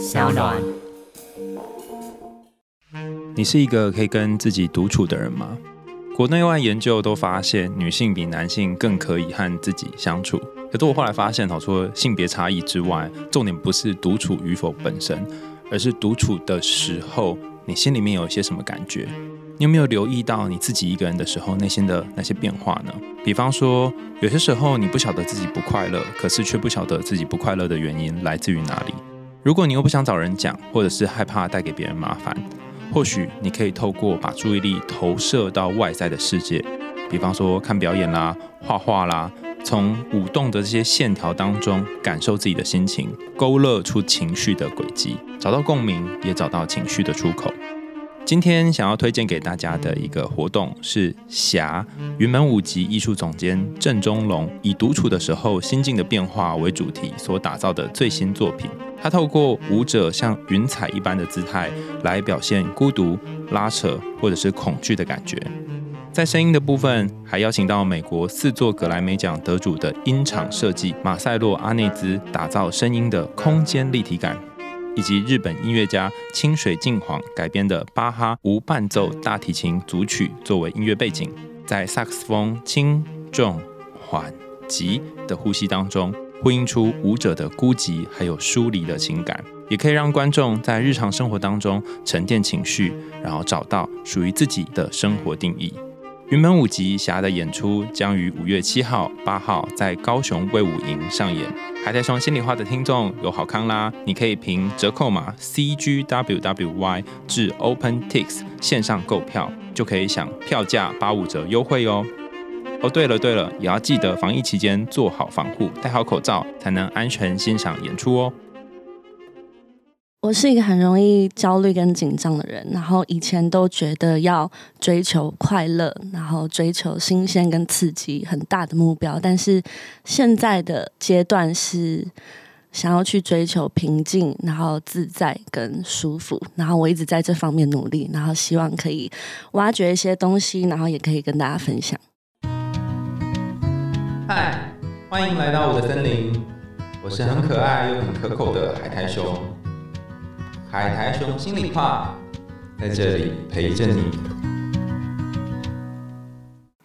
小暖。你是一个可以跟自己独处的人吗？国内外研究都发现，女性比男性更可以和自己相处。可是我后来发现，哦，除了性别差异之外，重点不是独处与否本身，而是独处的时候，你心里面有一些什么感觉？你有没有留意到你自己一个人的时候内心的那些变化呢？比方说，有些时候你不晓得自己不快乐，可是却不晓得自己不快乐的原因来自于哪里。如果你又不想找人讲，或者是害怕带给别人麻烦，或许你可以透过把注意力投射到外在的世界，比方说看表演啦、画画啦，从舞动的这些线条当中感受自己的心情，勾勒出情绪的轨迹，找到共鸣，也找到情绪的出口。今天想要推荐给大家的一个活动是《侠》云门舞集艺术总监郑中龙以独处的时候心境的变化为主题所打造的最新作品。他透过舞者像云彩一般的姿态来表现孤独、拉扯或者是恐惧的感觉。在声音的部分，还邀请到美国四座格莱美奖得主的音场设计马塞洛阿内兹，打造声音的空间立体感。以及日本音乐家清水静晃改编的巴哈无伴奏大提琴组曲作为音乐背景，在萨克斯风轻重缓急的呼吸当中，呼应出舞者的孤寂还有疏离的情感，也可以让观众在日常生活当中沉淀情绪，然后找到属于自己的生活定义。云门舞集侠的演出将于五月七号、八号在高雄卫武营上演。海苔熊心里话的听众有好康啦！你可以凭折扣码 CGWWY 至 OpenTix 线上购票，就可以享票价八五折优惠哦。哦，对了对了，也要记得防疫期间做好防护，戴好口罩，才能安全欣赏演出哦。我是一个很容易焦虑跟紧张的人，然后以前都觉得要追求快乐，然后追求新鲜跟刺激，很大的目标。但是现在的阶段是想要去追求平静，然后自在跟舒服。然后我一直在这方面努力，然后希望可以挖掘一些东西，然后也可以跟大家分享。嗨，欢迎来到我的森林，我是很可爱又很可口的海苔熊。海苔熊心里话，在这里陪着你。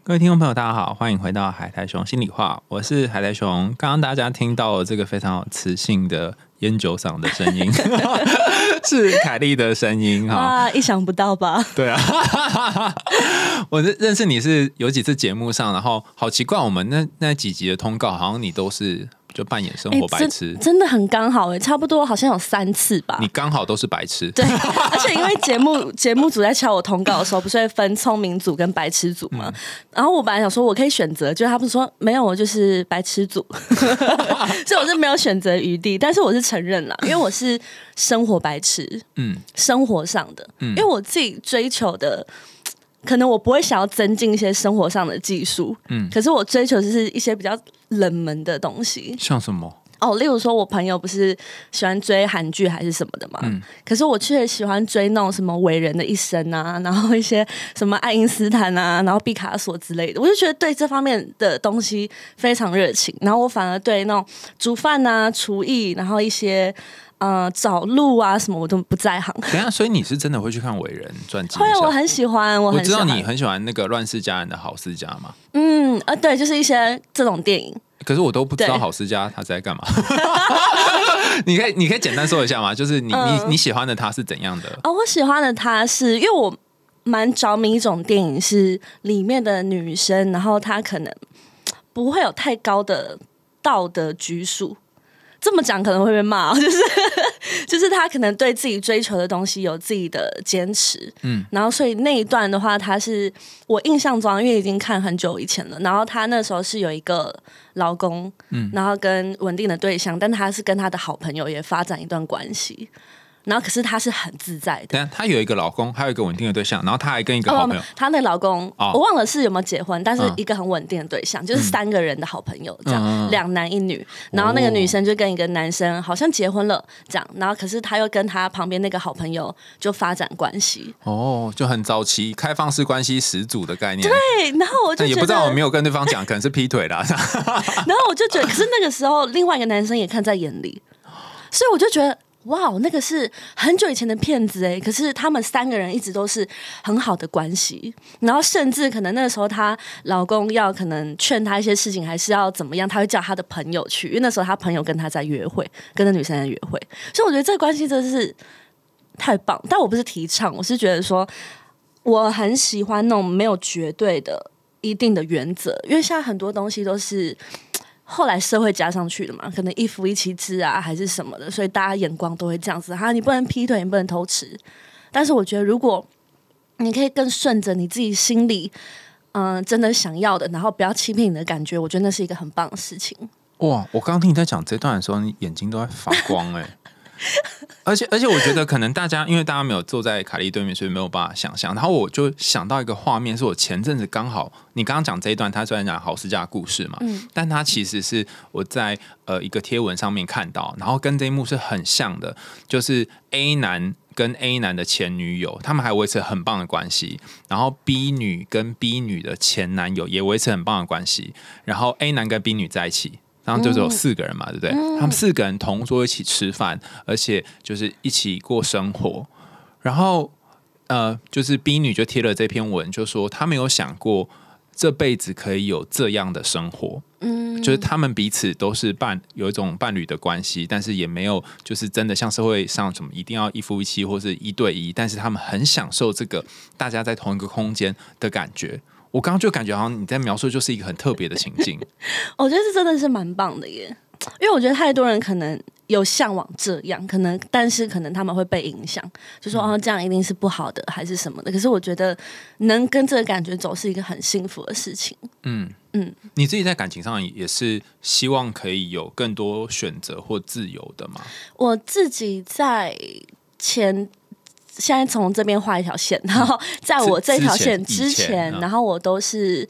各位听众朋友，大家好，欢迎回到海苔熊心里话，我是海苔熊。刚刚大家听到了这个非常有磁性的烟酒嗓的声音，是凯莉的声音哈。啊，意想不到吧？对啊，我认认识你是有几次节目上，然后好奇怪，我们那那几集的通告，好像你都是。就扮演生活白痴，真的很刚好哎，差不多好像有三次吧。你刚好都是白痴，对，而且因为节目节目组在敲我通告的时候，不是会分聪明组跟白痴组吗？然后我本来想说我可以选择，就他们说没有，我就是白痴组，所以我是没有选择余地。但是我是承认了，因为我是生活白痴，嗯，生活上的，嗯，因为我自己追求的。可能我不会想要增进一些生活上的技术，嗯，可是我追求就是一些比较冷门的东西，像什么？哦，例如说，我朋友不是喜欢追韩剧还是什么的嘛，嗯，可是我却喜欢追那种什么伟人的一生啊，然后一些什么爱因斯坦啊，然后毕卡索之类的，我就觉得对这方面的东西非常热情，然后我反而对那种煮饭啊、厨艺，然后一些。呃，找路啊什么我都不在行。等下，所以你是真的会去看伟人传记？会，我很喜欢。我知道你很喜欢那个《乱世佳人的好世家》吗？嗯，呃，对，就是一些这种电影。可是我都不知道好世家他在干嘛。你可以，你可以简单说一下吗？就是你你你喜欢的他是怎样的？哦，我喜欢的他是因为我蛮着迷一种电影，是里面的女生，然后她可能不会有太高的道德拘束。这么讲可能会被骂，就是就是他可能对自己追求的东西有自己的坚持，嗯，然后所以那一段的话，他是我印象中，因为已经看很久以前了，然后他那时候是有一个老公，嗯，然后跟稳定的对象，但他是跟他的好朋友也发展一段关系。然后，可是她是很自在的。对，她有一个老公，还有一个稳定的对象，然后她还跟一个好朋友。她那老公，我忘了是有没有结婚，但是一个很稳定的对象，就是三个人的好朋友，这样两男一女。然后那个女生就跟一个男生好像结婚了，这样。然后可是她又跟她旁边那个好朋友就发展关系。哦，就很早期开放式关系始祖的概念。对，然后我就也不知道我没有跟对方讲，可能是劈腿啦。然后我就觉得，可是那个时候另外一个男生也看在眼里，所以我就觉得。哇，那个是很久以前的骗子哎，可是他们三个人一直都是很好的关系，然后甚至可能那个时候她老公要可能劝她一些事情，还是要怎么样，她会叫她的朋友去，因为那时候她朋友跟她在约会，跟那女生在约会，所以我觉得这个关系真的是太棒。但我不是提倡，我是觉得说我很喜欢那种没有绝对的一定的原则，因为现在很多东西都是。后来社会加上去的嘛，可能一夫一妻制啊，还是什么的，所以大家眼光都会这样子哈。你不能劈腿，你不能偷吃。但是我觉得，如果你可以更顺着你自己心里，嗯，真的想要的，然后不要欺骗你的感觉，我觉得那是一个很棒的事情。哇！我刚刚听你在讲这段的时候，你眼睛都在发光哎。而 且而且，我觉得可能大家因为大家没有坐在凯莉对面，所以没有办法想象。然后我就想到一个画面，是我前阵子刚好你刚刚讲这一段，他虽然讲豪斯家故事嘛，嗯，但他其实是我在呃一个贴文上面看到，然后跟这一幕是很像的，就是 A 男跟 A 男的前女友，他们还维持很棒的关系，然后 B 女跟 B 女的前男友也维持很棒的关系，然后 A 男跟 B 女在一起。然后就只有四个人嘛，对不对？他们四个人同桌一起吃饭，而且就是一起过生活。然后呃，就是 B 女就贴了这篇文，就说她没有想过这辈子可以有这样的生活。嗯，就是他们彼此都是伴有一种伴侣的关系，但是也没有就是真的像社会上什么一定要一夫一妻或是一对一，但是他们很享受这个大家在同一个空间的感觉。我刚刚就感觉好像你在描述就是一个很特别的情境，我觉得这真的是蛮棒的耶，因为我觉得太多人可能有向往这样，可能但是可能他们会被影响，就说哦这样一定是不好的还是什么的。可是我觉得能跟这个感觉走是一个很幸福的事情。嗯嗯，你自己在感情上也是希望可以有更多选择或自由的吗？我自己在前。现在从这边画一条线，然后在我这条线之前，然后我都是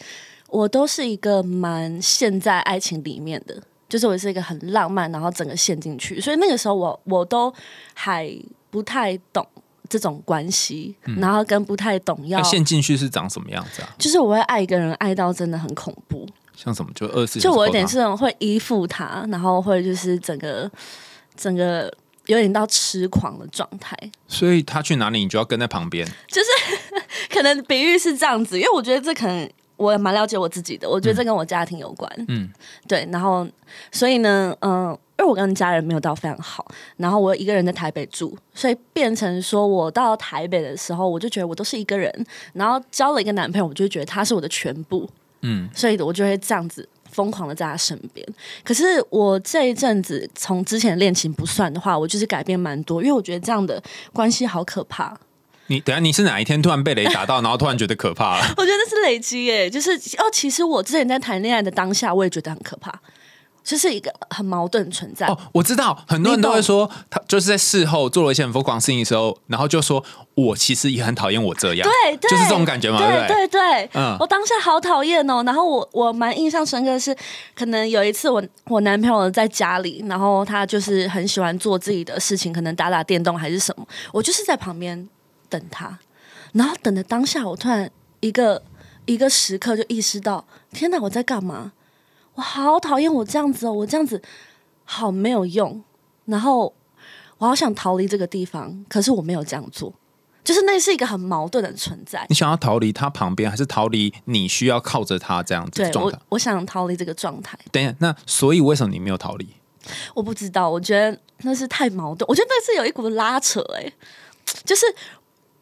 我都是一个蛮陷在爱情里面的，就是我是一个很浪漫，然后整个陷进去，所以那个时候我我都还不太懂这种关系，然后跟不太懂要陷进去是长什么样子啊？就是我会爱一个人爱到真的很恐怖，像什么就二十，就我有点是会依附他，然后会就是整个整个。有点到痴狂的状态，所以他去哪里，你就要跟在旁边。就是 可能比喻是这样子，因为我觉得这可能我也蛮了解我自己的，我觉得这跟我家庭有关。嗯，对。然后，所以呢，嗯，因为我跟家人没有到非常好，然后我一个人在台北住，所以变成说我到台北的时候，我就觉得我都是一个人。然后交了一个男朋友，我就觉得他是我的全部。嗯，所以我就会这样子。疯狂的在他身边，可是我这一阵子从之前恋情不算的话，我就是改变蛮多，因为我觉得这样的关系好可怕。你等下你是哪一天突然被雷打到，然后突然觉得可怕了？我觉得是累积耶，就是哦，其实我之前在谈恋爱的当下，我也觉得很可怕。就是一个很矛盾存在。哦，我知道很多人都会说，他就是在事后做了一些很疯狂事情的时候，然后就说我其实也很讨厌我这样，对，就是这种感觉嘛，对？对对，嗯，我当下好讨厌哦，然后我我蛮印象深刻的是，可能有一次我我男朋友在家里，然后他就是很喜欢做自己的事情，可能打打电动还是什么，我就是在旁边等他，然后等的当下，我突然一个一个时刻就意识到，天哪，我在干嘛？我好讨厌我这样子哦，我这样子好没有用。然后我好想逃离这个地方，可是我没有这样做，就是那是一个很矛盾的存在。你想要逃离他旁边，还是逃离你需要靠着他这样子状态？我想逃离这个状态。等一下，那所以为什么你没有逃离？我不知道，我觉得那是太矛盾。我觉得那是有一股拉扯，哎，就是。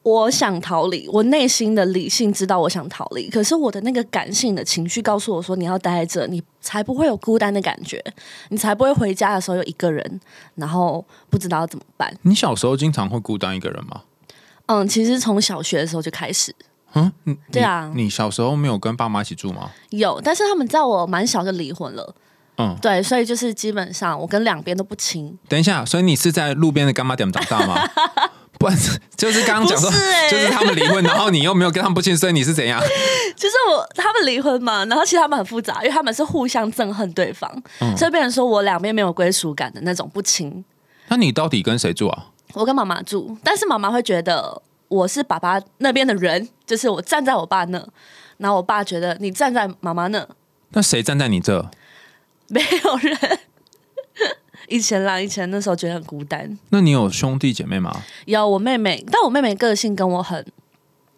我想逃离，我内心的理性知道我想逃离，可是我的那个感性的情绪告诉我说：“你要待在这，你才不会有孤单的感觉，你才不会回家的时候有一个人，然后不知道怎么办。”你小时候经常会孤单一个人吗？嗯，其实从小学的时候就开始。嗯，对啊，你小时候没有跟爸妈一起住吗？有，但是他们在我蛮小就离婚了。嗯，对，所以就是基本上我跟两边都不亲。等一下，所以你是在路边的干妈店长大吗？不，就是刚刚讲说，就是他们离婚，然后你又没有跟他们不亲，所以你是怎样？就是我他们离婚嘛，然后其实他们很复杂，因为他们是互相憎恨对方，所以变成说我两边没有归属感的那种不亲。那你到底跟谁住啊？我跟妈妈住，但是妈妈会觉得我是爸爸那边的人，就是我站在我爸那，然后我爸觉得你站在妈妈那。那谁站在你这？没有人。以前啦，以前那时候觉得很孤单。那你有兄弟姐妹吗？有我妹妹，但我妹妹个性跟我很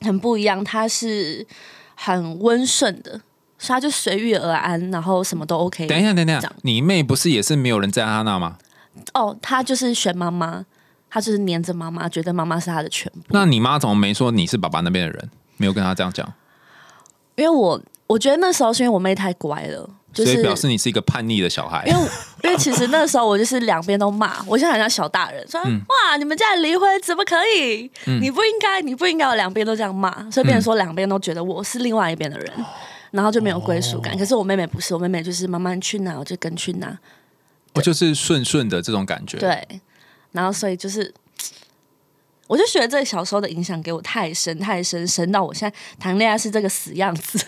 很不一样，她是很温顺的，所以她就随遇而安，然后什么都 OK。等一下，等一下，你妹不是也是没有人在她那吗？哦，她就是选妈妈，她就是黏着妈妈，觉得妈妈是她的全部。那你妈怎么没说你是爸爸那边的人？没有跟她这样讲，因为我我觉得那时候是因为我妹太乖了，就是所以表示你是一个叛逆的小孩因。为 因为其实那时候我就是两边都骂，我现在很像小大人，说、嗯哇你们家离婚怎么可以？你不应该，你不应该，我两边都这样骂，所以变成说两边都觉得我是另外一边的人，然后就没有归属哦感。可是我妹妹不是，我妹妹就是慢慢去哪我就跟去哪，我就是顺顺的这种感觉。，对，然后所以就是。我就觉得这小时候的影响给我太深太深，深到我现在谈恋爱是这个死样子。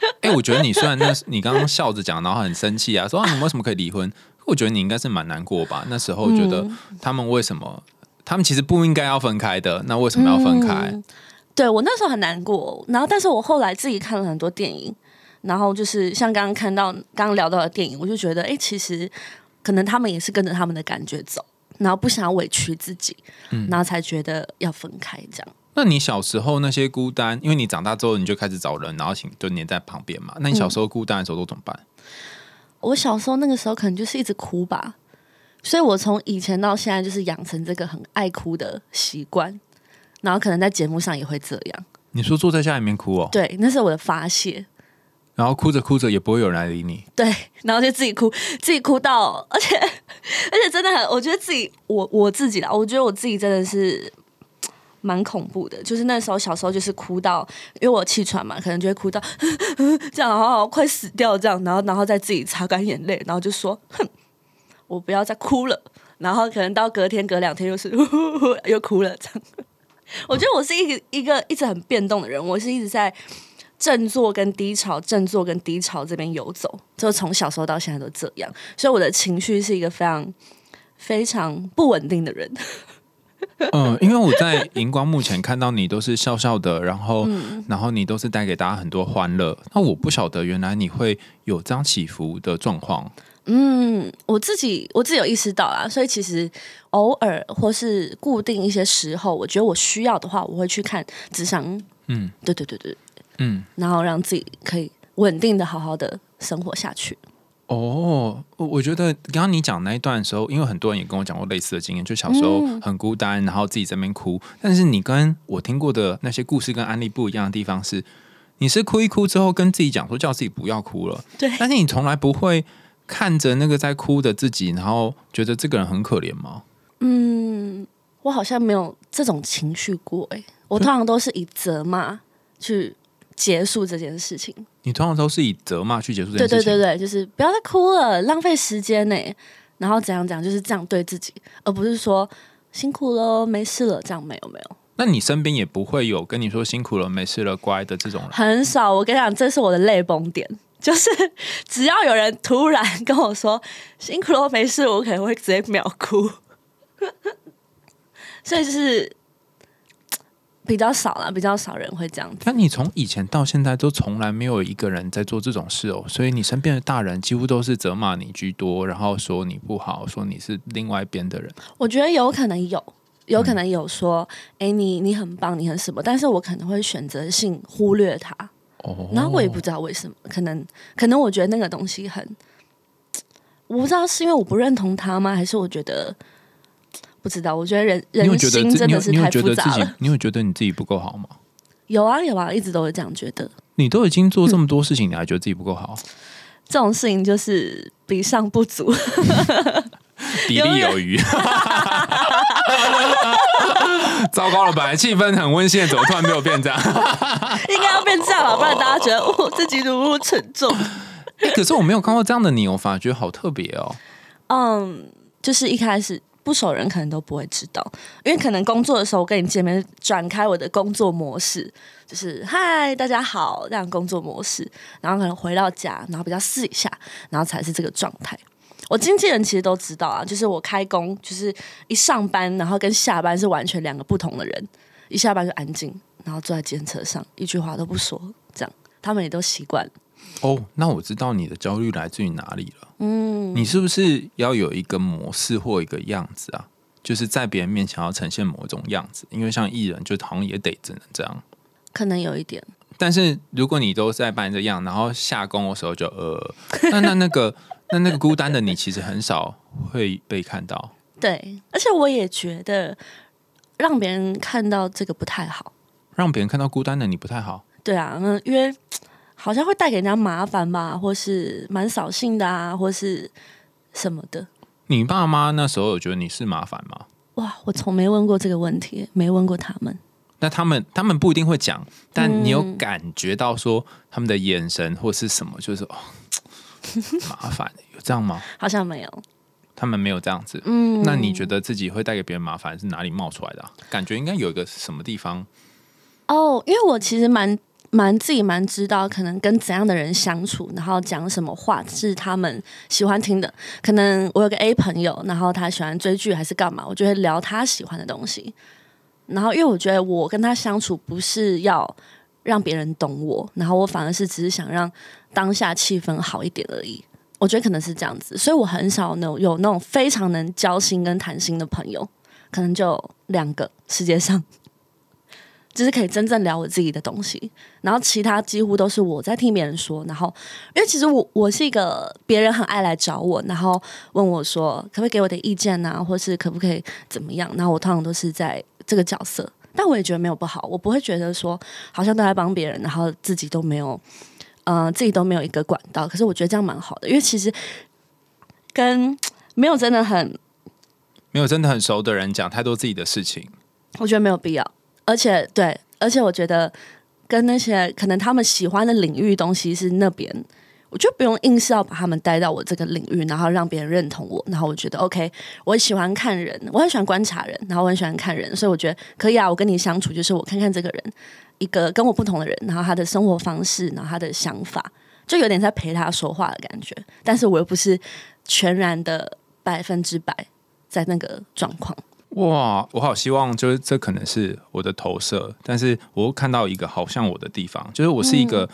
哎、我觉得你虽然那你刚刚笑着讲，然后很生气啊，说啊你为什么可以离婚？我觉得你应该是蛮难过吧？那时候觉得嗯他们为什么？他们其实不应该要分开的，那为什么要分开？嗯对我那时候很难过，然后但是我后来自己看了很多电影，然后就是像刚刚看到刚刚聊到的电影，我就觉得，哎，其实可能他们也是跟着他们的感觉走，然后不想要委屈自己，嗯然后才觉得要分开这样。那你小时候那些孤单，因为你长大之后你就开始找人，然后请就黏在旁边嘛。那你小时候孤单的时候都怎么办？我小时候那个时候可能就是一直哭吧，所以我从以前到现在就是养成这个很爱哭的习惯，然后可能在节目上也会这样。你说坐在家里面哭哦，对，那是我的发泄。然后哭着哭着也不会有人来理你。对，然后就自己哭，自己哭到，而且而且真的很，我觉得自己我我自己啦，我觉得我自己真的是蛮恐怖的。就是那时候小时候就是哭到，因为我气喘嘛，可能就会哭到 这样，然后快死掉这样，然后然后再自己擦干眼泪，然后就说哼，我不要再哭了。然后可能到隔天隔两天又是 又哭了这样。我觉得我是一个一个一直很变动的人，我是一直在振作跟低潮、振作跟低潮这边游走，就从小时候到现在都这样，所以我的情绪是一个非常非常不稳定的人。嗯，因为我在荧光幕前看到你都是笑笑的，然后、嗯然后你都是带给大家很多欢乐。那我不晓得原来你会有这样起伏的状况。嗯，我自己我自己有意识到啦，所以其实偶尔或是固定一些时候，我觉得我需要的话，我会去看智商。嗯对对对对，嗯，然后让自己可以稳定的好好的生活下去。哦，我我觉得刚刚你讲那一段的时候，因为很多人也跟我讲过类似的经验，就小时候嗯很孤单，然后自己在那边哭。但是你跟我听过的那些故事跟案例不一样的地方是，你是哭一哭之后跟自己讲说叫自己不要哭了，对但是你从来不会看着那个在哭的自己，然后觉得这个人很可怜吗？嗯，我好像没有这种情绪过哎、我通常都是以责骂去结束这件事情。你通常都是以责骂去结束这对件事情。对对对，就是不要再哭了，浪费时间呢、然后怎样怎样，就是这样对自己，而不是说辛苦了，没事了，这样没有没有，那你身边也不会有跟你说辛苦了、没事了、乖的这种人。很少。我跟你讲，这是我的泪崩点，就是 只要有人突然 跟我说辛苦了，没事，我可能会直接秒哭。所以就是比较少啦，比较少人会这样子。但你从以前到现在都从来没有一个人在做这种事哦，所以你身边的大人几乎都是责骂你居多，然后说你不好，说你是另外一边的人。我觉得有可能有，有可能有说，哎、你你很棒，你很什么，但是我可能会选择性忽略他。哦，然后我也不知道为什么，可能可能我觉得那个东西很，我不知道是因为我不认同他吗？还是我觉得不知道？我觉得人人心真的是太复杂了。，自己你有觉得你自己不够好吗？有啊有啊，一直都是这样觉得。你都已经做这么多事情，你还觉得自己不够好？这种事情就是比上不足。比例有余。糟糕了，本来气氛很温馨，怎么突然没有变这样？应该要变这样了，不然大家觉得我自己如如沉重。欸可是我没有看过这样的你，我反而觉得好特别哦。嗯，就是一开始不熟人可能都不会知道，因为可能工作的时候我跟你见面，转开我的工作模式，就是嗨大家好这样工作模式，然后可能回到家，然后比较试一下，然后才是这个状态。我经纪人其实都知道啊，就是我开工就是一上班，然后跟下班是完全两个不同的人，一下班就安静，然后坐在监车上，一句话都不说，这样他们也都习惯了。哦，那我知道你的焦虑来自于哪里了。嗯，你是不是要有一个模式或一个样子啊？就是在别人面前要呈现某种样子，因为像艺人就好像也得只能这样。可能有一点，但是如果你都在扮这样，然后下工的时候就呃，那那那个那那个孤单的你，其实很少会被看到。对，而且我也觉得让别人看到这个不太好。让别人看到孤单的你不太好。对啊，嗯，因为好像会带给人家麻烦吧，或是蛮扫兴的啊，或是什么的。你爸妈那时候有觉得你是麻烦吗？哇，我从没问过这个问题，没问过他们。那他们他们不一定会讲，但你有感觉到说他们的眼神或是什么，就是哦，麻烦，有这样吗？好像没有，他们没有这样子。嗯，那你觉得自己会带给别人麻烦是哪里冒出来的？感觉应该有一个什么地方？哦，因为我其实蛮蛮自己蛮知道，可能跟怎样的人相处，然后讲什么话是他们喜欢听的。可能我有个 A 朋友，然后他喜欢追剧还是干嘛，我就会聊他喜欢的东西。然后因为我觉得我跟他相处不是要让别人懂我，然后我反而是只是想让当下气氛好一点而已。我觉得可能是这样子，所以我很少有有那种非常能交心跟谈心的朋友，可能就两个世界上。就是可以真正聊我自己的东西，然后其他几乎都是我在听别人说。然后，因为其实我我是一个别人很爱来找我，然后问我说可不可以给我点意见啊，或是可不可以怎么样？然后我通常都是在这个角色，但我也觉得没有不好，我不会觉得说好像都在帮别人，然后自己都没有，呃，自己都没有一个管道。可是我觉得这样蛮好的，因为其实跟没有真的很没有真的很熟的人讲太多自己的事情，我觉得没有必要。而且对，而且我觉得跟那些可能他们喜欢的领域东西是那边，我就不用硬是要把他们带到我这个领域，然后让别人认同我。然后我觉得 OK，我喜欢看人，我很喜欢观察人，然后我很喜欢看人，所以我觉得可以啊。我跟你相处，就是我看看这个人，一个跟我不同的人，然后他的生活方式，然后他的想法，就有点在陪他说话的感觉。但是我又不是全然的百分之百在那个状况。哇，我好希望就是这可能是我的投射，但是我看到一个好像我的地方，就是我是一个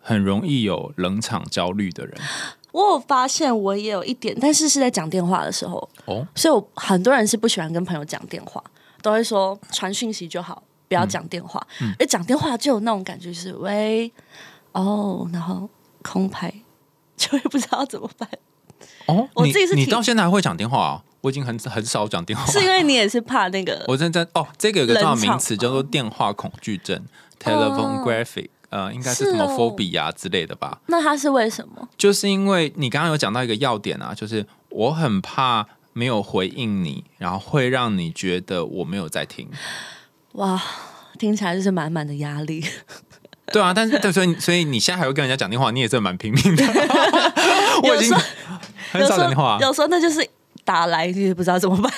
很容易有冷场焦虑的人。我有发现我也有一点，但是是在讲电话的时候哦，所以我很多人是不喜欢跟朋友讲电话，都会说传讯息就好，不要讲电话。哎，讲电话就有那种感觉，是喂哦，然后空拍，就会不知道怎么办。哦，我自己是你到现在还会讲电话啊？我已经很很少讲电话，是因为你也是怕那个？我真在哦，这个有个重要名词叫做电话恐惧症 （telephone graphic），呃，应该是什么 phobia 之类的吧？那它是为什么？就是因为你刚刚有讲到一个要点啊，就是我很怕没有回应你，然后会让你觉得我没有在听。哇，听起来就是满满的压力。对啊，但是所以所以你现在还会跟人家讲电话，你也是蛮拼命的。我已经很少讲电话，有时候那就是打来，你也不知道怎么办。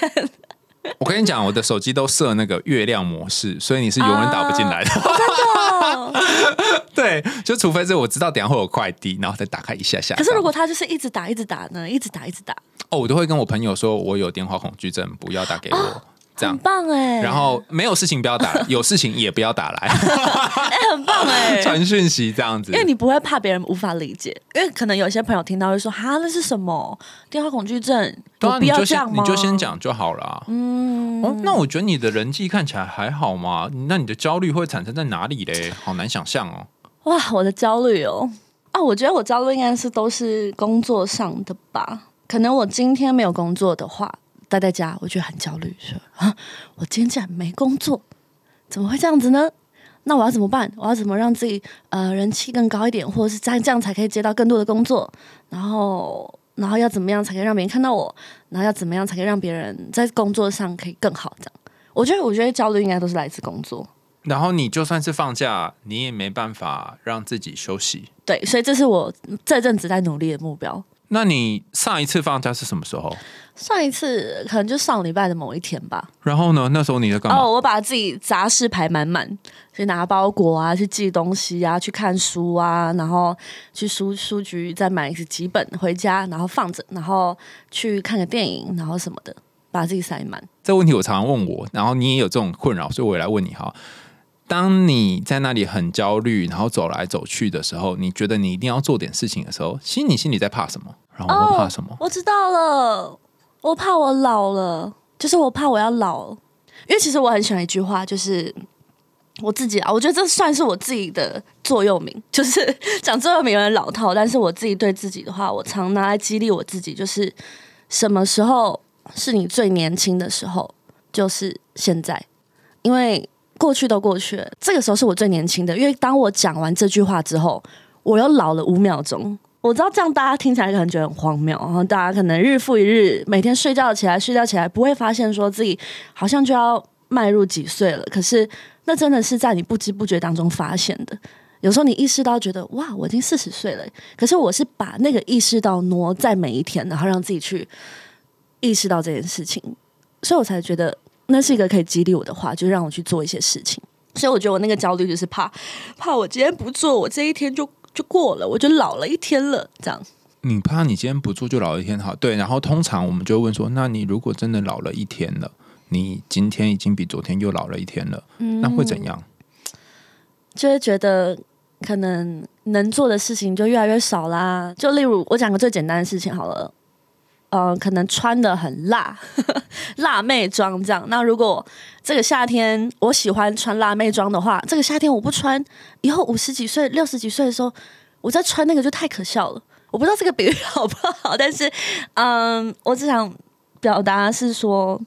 我跟你讲，我的手机都设那个月亮模式，所以你是永远打不进来的？对，就除非是我知道等下会有快递，然后再打开一下下。可是如果他就是一直打，一直打呢？一直打，一直打。哦，我都会跟我朋友说，我有电话恐惧症，不要打给我。很棒哎，然后没有事情不要打，有事情也不要打来。哎，很棒哎，传讯息这样子，因为你不会怕别人无法理解，因为可能有些朋友听到会说：“哈，那是什么电话恐惧症？”有必要这样吗？你就先讲就好了。嗯，哦，那我觉得你的人际看起来还好嘛？那你的焦虑会产生在哪里嘞？好难想象哦。哇，我的焦虑哦，啊，我觉得我焦虑应该是都是工作上的吧。可能我今天没有工作的话。待在家，我觉得很焦虑，说啊，我今天竟然没工作，怎么会这样子呢？那我要怎么办？我要怎么让自己呃人气更高一点，或者是这样这样才可以接到更多的工作？然后，然后要怎么样才可以让别人看到我？然后要怎么样才可以让别人在工作上可以更好？这样，我觉得，我觉得焦虑应该都是来自工作。然后你就算是放假，你也没办法让自己休息。对，所以这是我这阵子在努力的目标。那你上一次放假是什么时候？上一次可能就上礼拜的某一天吧。然后呢？那时候你在干嘛？哦，我把自己杂事排满满，去拿包裹啊，去寄东西啊，去看书啊，然后去书书局再买几本回家，然后放着，然后去看个电影，然后什么的，把自己塞满。这问题我常常问我，然后你也有这种困扰，所以我也来问你哈。当你在那里很焦虑，然后走来走去的时候，你觉得你一定要做点事情的时候，其实你心里在怕什么？然后我怕什么？我知道了，我怕我老了，就是我怕我要老。因为其实我很喜欢一句话，就是我自己啊，我觉得这算是我自己的座右铭，就是讲座右铭有点老套，但是我自己对自己的话，我常拿来激励我自己，就是什么时候是你最年轻的时候，就是现在，因为过去都过去了，这个时候是我最年轻的。因为当我讲完这句话之后，我又老了五秒钟。我知道这样大家听起来可能觉得很荒谬，然后大家可能日复一日，每天睡觉起来，睡觉起来不会发现说自己好像就要迈入几岁了。可是那真的是在你不知不觉当中发现的。有时候你意识到觉得哇，我已经四十岁了，可是我是把那个意识到挪在每一天，然后让自己去意识到这件事情，所以我才觉得那是一个可以激励我的话，就让我去做一些事情。所以我觉得我那个焦虑就是怕，怕我今天不做，我这一天就。就过了，我就老了一天了。这样，你怕你今天不做就老一天？好，对。然后通常我们就问说，那你如果真的老了一天了，你今天已经比昨天又老了一天了，那会怎样？就会觉得可能能做的事情就越来越少啦。就例如我讲个最简单的事情好了。呃，可能穿的很辣，辣妹装这样。那如果这个夏天我喜欢穿辣妹装的话，这个夏天我不穿，以后五十几岁、六十几岁的时候，我再穿那个就太可笑了。我不知道这个比喻 好不好，但是，嗯，我只想表达是说，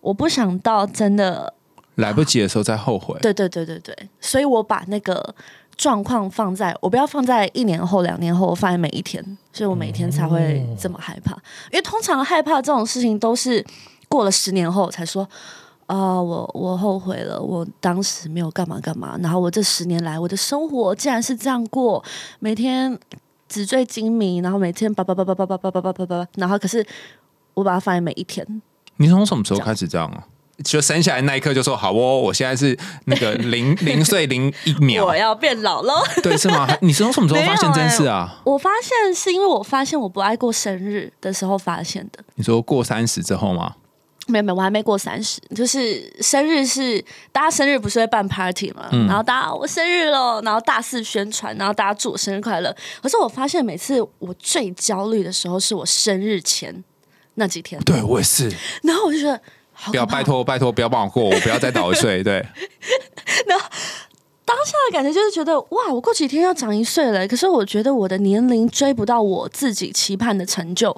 我不想到真的来不及的时候再后悔。对对对对对，所以我把那个。状况放在我不要放在一年后、两年后，放在每一天，所以我每天才会这么害怕。因为通常害怕这种事情都是过了十年后才说啊，我我后悔了，我当时没有干嘛干嘛。然后我这十年来我的生活竟然是这样过，每天纸醉金迷，然后每天叭叭叭叭叭叭叭叭叭叭，然后可是我把它放在每一天。你从什么时候开始这样啊？就生下来那一刻就说好哦，我现在是那个零 零岁零一秒，我要变老喽。对，是吗？你是从什么时候发现这件事啊？我发现是因为我发现我不爱过生日的时候发现的。你说过三十之后吗？没有没有，我还没过三十。就是生日是大家生日不是会办 party 吗？然后大家我生日喽，然后大肆宣传，然后大家祝我生日快乐。可是我发现每次我最焦虑的时候是我生日前那几天。对我也是。然后我就觉得。不要拜托拜托，不要帮我过，我不要再倒一岁。对，那当下的感觉就是觉得哇，我过几天要长一岁了，可是我觉得我的年龄追不到我自己期盼的成就，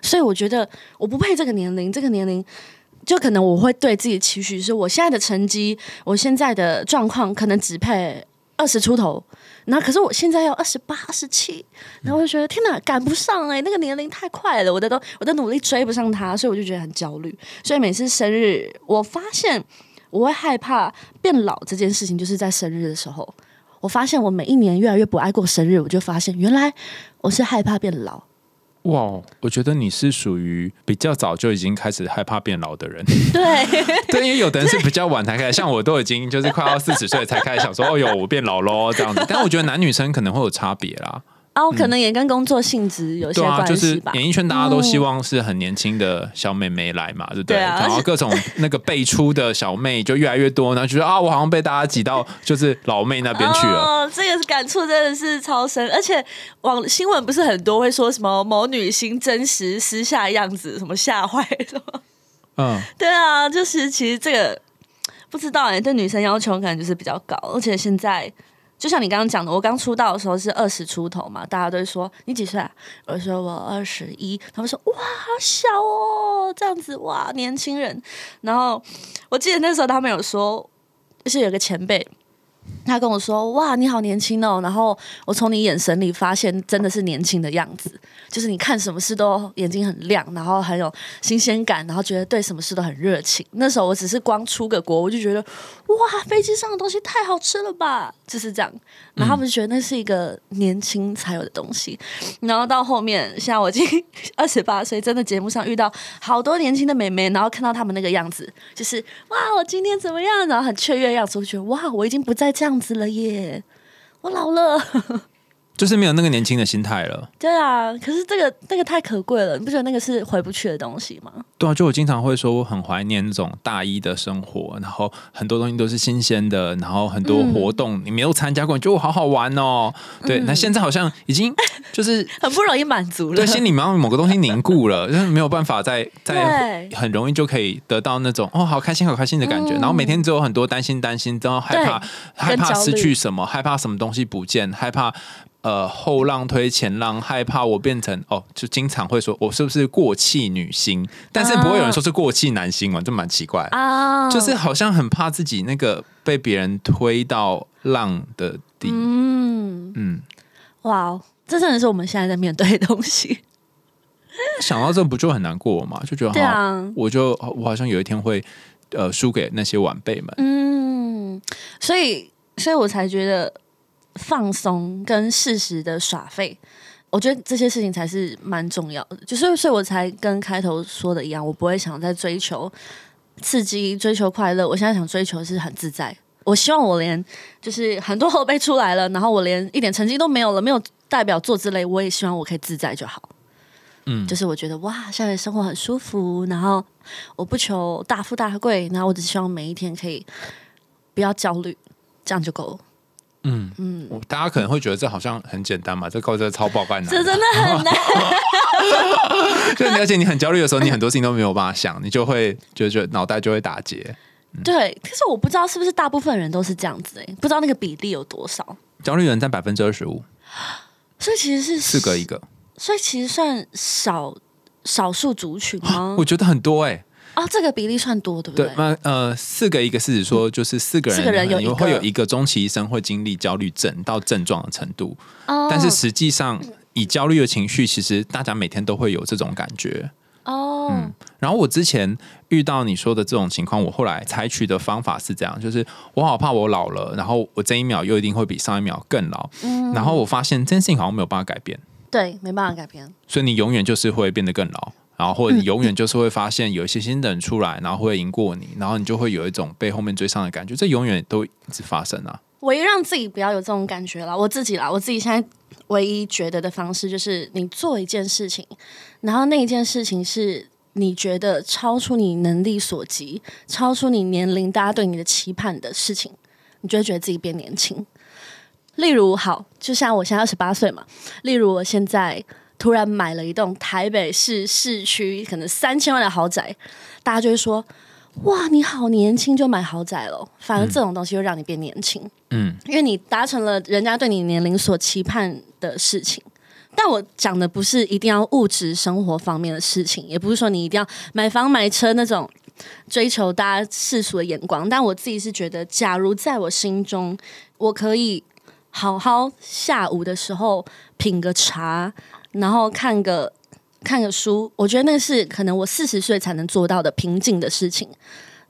所以我觉得我不配这个年龄，这个年龄就可能我会对自己期许是我现在的成绩，我现在的状况可能只配二十出头。然后，可是我现在要二十八、二十七，然后我就觉得天哪，赶不上哎，那个年龄太快了，我的都我的努力追不上他，所以我就觉得很焦虑。所以每次生日，我发现我会害怕变老这件事情，就是在生日的时候，我发现我每一年越来越不爱过生日，我就发现原来我是害怕变老。哇，我觉得你是属于比较早就已经开始害怕变老的人。对，对，因为有的人是比较晚才开始，像我都已经就是快要四十岁才开始想说，哦哟，我变老喽这样子。但我觉得男女生可能会有差别啦。哦，可能也跟工作性质有些关系吧。演艺圈大家都希望是很年轻的小妹妹来嘛，对不对？然后各种那个辈出的小妹就越来越多，然后觉得啊，我好像被大家挤到就是老妹那边去了。哦，这个感触真的是超深，而且网新闻不是很多会说什么某女星真实私下样子什么吓坏了。嗯，对啊，就是其实这个不知道哎，对女生要求可能就是比较高，而且现在。就像你刚刚讲的，我刚出道的时候是二十出头嘛，大家都说你几岁啊？我说我二十一，他们说哇好小哦，这样子哇年轻人。然后我记得那时候他们有说，就是有个前辈。他跟我说：“哇，你好年轻哦！”然后我从你眼神里发现，真的是年轻的样子。就是你看什么事都眼睛很亮，然后很有新鲜感，然后觉得对什么事都很热情。那时候我只是光出个国，我就觉得哇，飞机上的东西太好吃了吧，就是这样。然后他们觉得那是一个年轻才有的东西。然后到后面，现在我已经 二十八岁，真的节目上遇到好多年轻的美眉，然后看到他们那个样子，就是哇，我今天怎么样？然后很雀跃样子，我觉得哇，我已经不再。这样子了耶，我老了。就是没有那个年轻的心态了。对啊，可是这个那个太可贵了，你不觉得那个是回不去的东西吗？对啊，就我经常会说，我很怀念那种大一的生活，然后很多东西都是新鲜的，然后很多活动你没有参加过，你觉得我好好玩哦。对，那现在好像已经就是 很不容易满足了，对，心里面某个东西凝固了，就是没有办法再再很容易就可以得到那种哦，好开心，好开心的感觉。然后每天只有很多担心，担心，然后害怕，害怕失去什么，害怕什么东西不见，害怕呃后浪推前浪，害怕我变成哦，就经常会说我是不是过气女星，但是不会有人说是过气男星嘛，这蛮奇怪。啊，就是好像很怕自己那个被别人推到浪的底，嗯，嗯，哇哦，这真的是我们现在在面对的东西。想到这不就很难过嘛？就觉得对好，啊，我就我好像有一天会呃输给那些晚辈们。嗯，所以，所以我才觉得放松跟适时的耍废，我觉得这些事情才是蛮重要的。就是，所以我才跟开头说的一样，我不会想再追求刺激、追求快乐。我现在想追求的是很自在。我希望我连就是很多后辈出来了，然后我连一点成绩都没有了，没有代表作之类，我也希望我可以自在就好。嗯，就是我觉得哇，现在生活很舒服，然后我不求大富大贵，然后我只希望每一天可以不要焦虑，这样就够了。嗯嗯，大家可能会觉得这好像很简单嘛，这靠这超爆干难。这真的很难。就而且你很焦虑的时候，你很多事情都没有办法想，你就会就就脑袋就会打结。对，可是我不知道是不是大部分人都是这样子哎、不知道那个比例有多少。焦虑人占百分之二十五，所以其实是四个一，个，所以其实算少少数族群吗 我？觉得很多哎、啊，这个比例算多，对不对对？，那呃，四个一个是指说，就是四个人，四个人有会有一个终其一生会经历焦虑症到症状的程度，哦但是实际上以焦虑的情绪，其实大家每天都会有这种感觉。哦，嗯然后我之前遇到你说的这种情况，我后来采取的方法是这样，就是我好怕我老了，然后我这一秒又一定会比上一秒更老，嗯然后我发现这件事情好像没有办法改变，对，没办法改变。所以你永远就是会变得更老。然后或者你永远就是会发现有一些新的人出来，然后会赢过你，然后你就会有一种被后面追上的感觉，这永远都一直发生啊。唯一让自己不要有这种感觉了，我自己啦，我自己现在唯一觉得的方式就是，你做一件事情，然后那一件事情是你觉得超出你能力所及、超出你年龄大家对你的期盼的事情，你就会觉得自己变年轻。例如，好，就像我现在二十八岁嘛，例如我现在突然买了一栋台北市市区可能三千万的豪宅，大家就会说。哇，你好年轻就买豪宅了，反而这种东西会让你变年轻。嗯，因为你达成了人家对你年龄所期盼的事情。但我讲的不是一定要物质生活方面的事情，也不是说你一定要买房买车那种追求大家世俗的眼光。但我自己是觉得，假如在我心中，我可以好好下午的时候品个茶，然后看个看个书，我觉得那是可能我四十岁才能做到的平静的事情。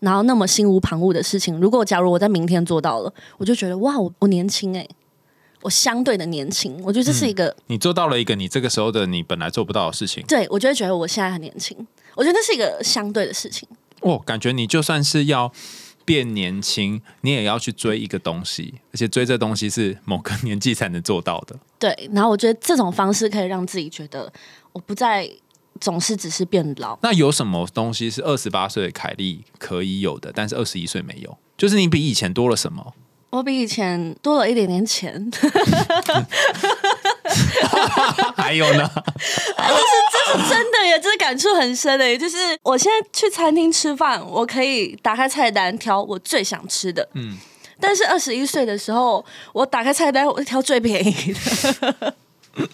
然后那么心无旁骛的事情，如果假如我在明天做到了，我就觉得哇，我我年轻哎、我相对的年轻，我觉得这是一个、你做到了一个你这个时候的你本来做不到的事情，对我就会觉得我现在很年轻，我觉得那是一个相对的事情。哦，感觉你就算是要变年轻，你也要去追一个东西，而且追这东西是某个年纪才能做到的。对，然后我觉得这种方式可以让自己觉得我不再总是只是变老。那有什么东西是二十八岁的凯莉可以有的，但是二十一岁没有？就是你比以前多了什么？我比以前多了一点点钱，还有呢？真的耶，这是感触很深的。就是我现在去餐厅吃饭，我可以打开菜单挑我最想吃的，嗯，但是二十一岁的时候，我打开菜单，我挑最便宜的。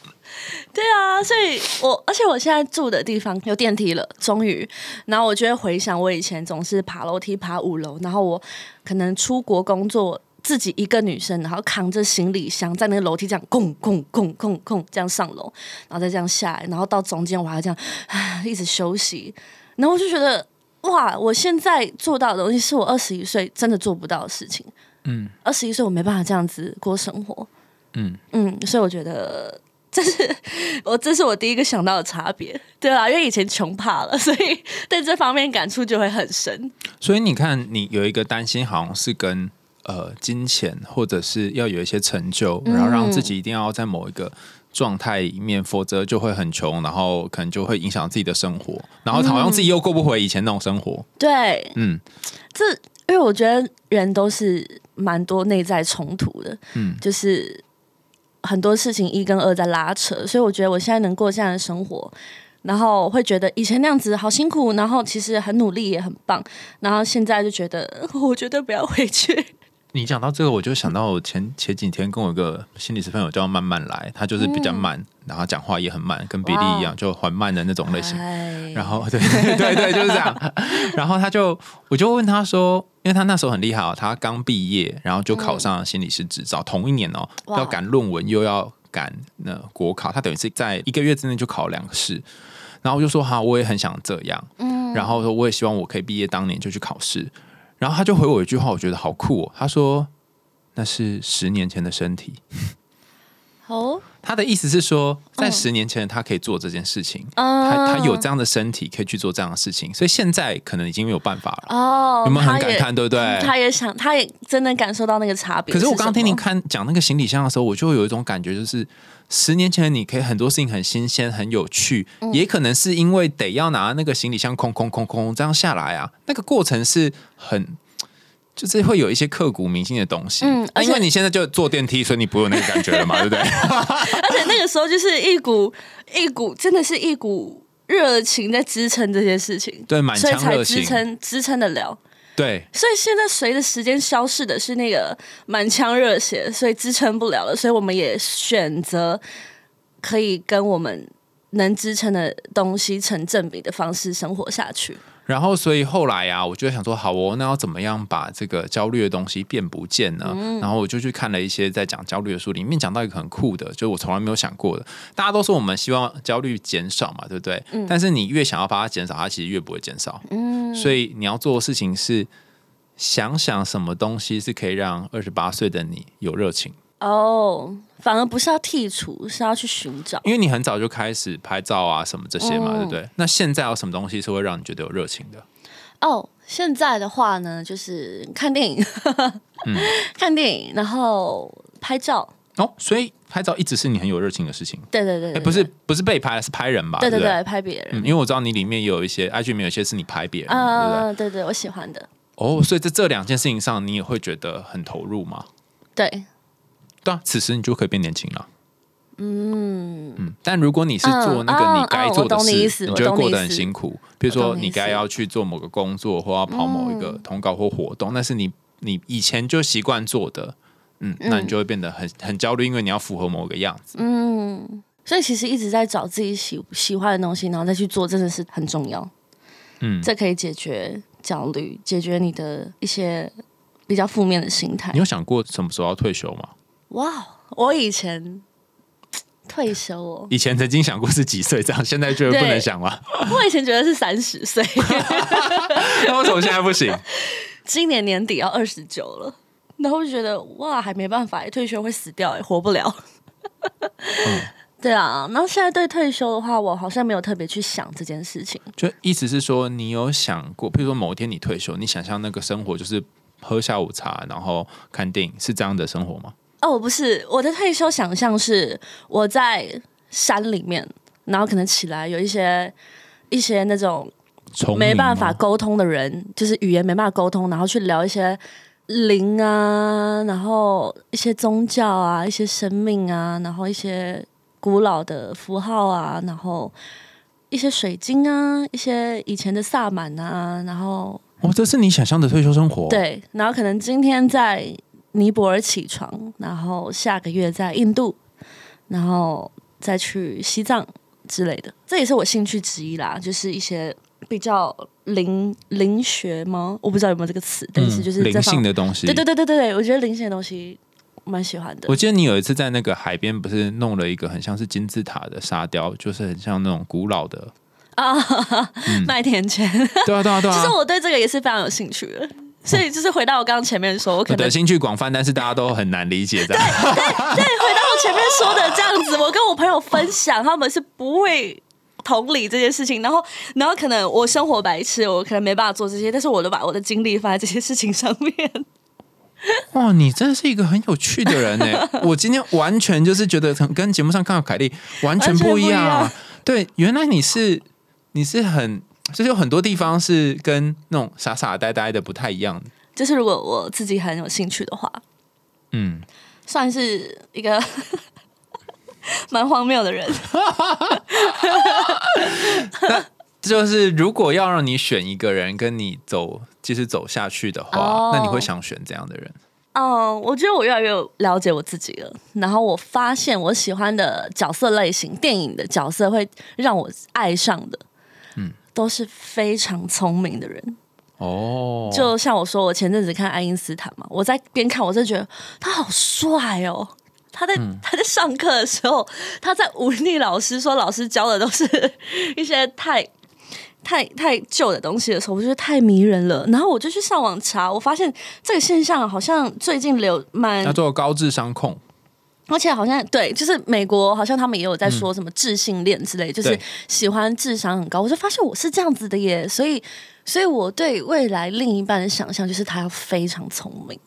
对啊，所以我而且我现在住的地方有电梯了，终于。然后我就会回想我以前总是爬楼梯爬五楼，然后我可能出国工作，自己一个女生，然后扛着行李箱在那个楼梯这样拱拱拱拱拱这样上楼，然后再这样下来，然后到中间我还这样唉一直休息，然后我就觉得哇，我现在做到的东西是我二十一岁真的做不到的事情。嗯。二十一岁我没办法这样子过生活，嗯，嗯，所以我觉得这是我这是我第一个想到的差别，对啊，因为以前穷怕了，所以对这方面感触就会很深。所以你看，你有一个担心，好像是跟呃金钱，或者是要有一些成就，然后让自己一定要在某一个状态里面，否则就会很穷，然后可能就会影响自己的生活，然后好像自己又过不回以前那种生活。对，嗯 这因为我觉得人都是蛮多内在冲突的，嗯，就是很多事情一跟二在拉扯，所以我觉得我现在能过这样的生活，然后会觉得以前那样子好辛苦，然后其实很努力也很棒，然后现在就觉得我绝对不要回去。你讲到这个，我就想到我前前几天跟我一个心理师朋友叫慢慢来，他就是比较慢，然后讲话也很慢，跟比利一样，就缓慢的那种类型。哎然后对 对对，就是这样。然后他就，我就问他说，因为他那时候很厉害哦，他刚毕业，然后就考上了心理师执照，同一年哦，要赶论文又要赶那国考，他等于是在一个月之内就考两个试。然后我就说哈，我也很想这样，嗯，然后说我也希望我可以毕业当年就去考试。然后他就回我一句话，我觉得好酷哦。他说那是十年前的身体。哦，他的意思是说，在十年前他可以做这件事情，嗯他他有这样的身体可以去做这样的事情，所以现在可能已经没有办法了。哦，有没有很感叹，对不对？他也想，他也真的感受到那个差别。可是我刚刚听你你看讲那个行李箱的时候，我就有一种感觉，就是十年前你可以很多事情很新鲜、很有趣，嗯也可能是因为得要拿那个行李箱空空空空这样下来啊，那个过程是很。就是会有一些刻骨铭心的东西，嗯而且啊因为你现在就坐电梯，所以你不会有那个感觉了嘛，对不对？而且那个时候就是一股一股，真的是一股热情在支撑这些事情，对，满腔热情，撑支撑得了。对，所以现在随着时间消逝的是那个满腔热血，所以支撑不了了，所以我们也选择可以跟我们能支撑的东西成正比的方式生活下去。然后，所以后来啊、我就想说，好哦，那要怎么样把这个焦虑的东西变不见呢？然后我就去看了一些在讲焦虑的书，里面讲到一个很酷的，就是我从来没有想过的。大家都说我们希望焦虑减少嘛，对不对？但是你越想要把它减少，它其实越不会减少。嗯，所以你要做的事情是想想什么东西是可以让二十八岁的你有热情，哦，反而不是要剔除，是要去寻找。因为你很早就开始拍照啊什么这些嘛，对不对？那现在有什么东西是会让你觉得有热情的？哦，现在的话呢，就是看电影，看电影，然后拍照。哦，所以拍照一直是你很有热情的事情。哎，对对对对不是不是被拍，是拍人吧？对不对对对，拍别人。嗯，因为我知道你里面有一些 IG 里面有一些是你拍别人嗯，对对对，我喜欢的。哦，所以在这两件事情上，你也会觉得很投入吗？对，对啊，此时你就可以变年轻了。嗯嗯，但如果你是做那嗯个你该做的事，你就会过得很辛苦。比如说，你该要去做某个工作，或要跑某一个通告或活动，但是你你以前就习惯做的，嗯，那你就会变得很很焦虑，因为你要符合某个样子。嗯，所以其实一直在找自己喜喜欢的东西，然后再去做，真的是很重要。嗯，这可以解决焦虑，解决你的一些比较负面的心态你。有想过什么时候要退休吗？哇，我以前退休哦，以前曾经想过是几岁这样，现在觉得不能想了？我以前觉得是三十岁，那为什么现在不行？今年年底要二十九了，然后就觉得哇，还没办法，退休会死掉，活不了。嗯对啊，然后现在对退休的话，我好像没有特别去想这件事情。就意思是说，你有想过，譬如说某一天你退休，你想象那个生活就是喝下午茶，然后看电影，是这样的生活吗？哦，不是，我的退休想象是我在山里面，然后可能起来有一些一些那种没办法沟通的人，就是语言没办法沟通，然后去聊一些灵啊，然后一些宗教啊，一些生命啊，然后一些古老的符号啊，然后一些水晶啊，一些以前的萨满啊，然后哦，这是你想象的退休生活。，对，然后可能今天在尼泊尔起床，然后下个月在印度，然后再去西藏之类的，这也是我兴趣之一啦，就是一些比较灵灵学吗？我不知道有没有这个词，但是就是灵性的东西。对对对对对对，我觉得灵性的东西蛮喜欢的我。记得你有一次在那个海边，不是弄了一个很像是金字塔的沙雕，就是很像那种古老的。啊，麦田圈，对啊，对啊，对啊。其实我对这个也是非常有兴趣的。所以就是回到我刚刚前面说，我可能我的兴趣广泛，但是大家都很难理解这样。对，回到我前面说的这样子，我跟我朋友分享，他们是不会同理这件事情，然后，然后可能我生活白痴，我可能没办法做这些，但是我都把我的精力放在这些事情上面。哇，你真的是一个很有趣的人呢！我今天完全就是觉得跟跟节目上看到凯莉完全不一样。完全不一样对，原来你是你是很，就是有很多地方是跟那种傻傻呆呆的不太一样。就是如果我自己很有兴趣的话，嗯，算是一个 蛮荒谬的人。就是如果要让你选一个人跟你走，继续走下去的话，哦那你会想选怎样的人？嗯，我觉得我越来越了解我自己了。然后我发现我喜欢的角色类型，电影的角色会让我爱上的，都是非常聪明的人。哦，就像我说，我前阵子看爱因斯坦嘛，我在边看，我就觉得他好帅哦。他在、他在上课的时候，他在忤逆老师，说老师教的都是一些太太太旧的东西的时候，我觉得太迷人了。然后我就去上网查，我发现这个现象好像最近流蛮叫做高智商控。而且好像对，就是美国好像他们也有在说什么智性恋之类，就是喜欢智商很高。我就发现我是这样子的耶，所以，所以我对未来另一半的想象就是他要非常聪明。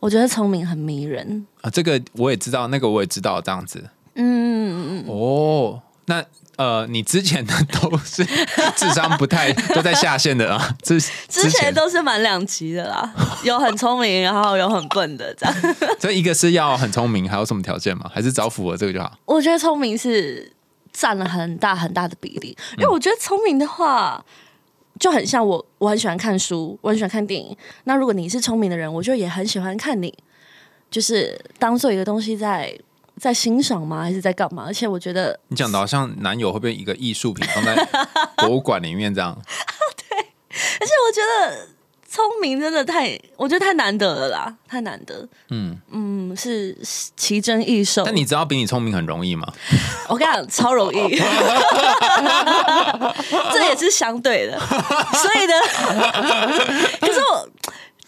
我觉得聪明很迷人。啊，这个我也知道，那个我也知道，这样子。嗯，哦，那呃，你之前的 都是智商不太都在下线的啊，之之前都是满两级的啦，有很聪明，然后有很笨的这样。所以一个是要很聪明，还有什么条件吗？还是只要符合这个就好？我觉得聪明是占了很大很大的比例，因为我觉得聪明的话。就很像我，我很喜欢看书，我很喜欢看电影。那如果你是聪明的人，我就也很喜欢看你，就是当做一个东西在在欣赏吗？还是在干嘛？而且我觉得，你讲的好像男友会被一个艺术品放在 博物馆里面这样，对而且我觉得聪明真的太，我觉得太难得了啦，太难得。嗯，嗯，是奇珍异兽。但你知道比你聪明很容易吗？我跟你讲，超容易，这也是相对的。所以呢，可是我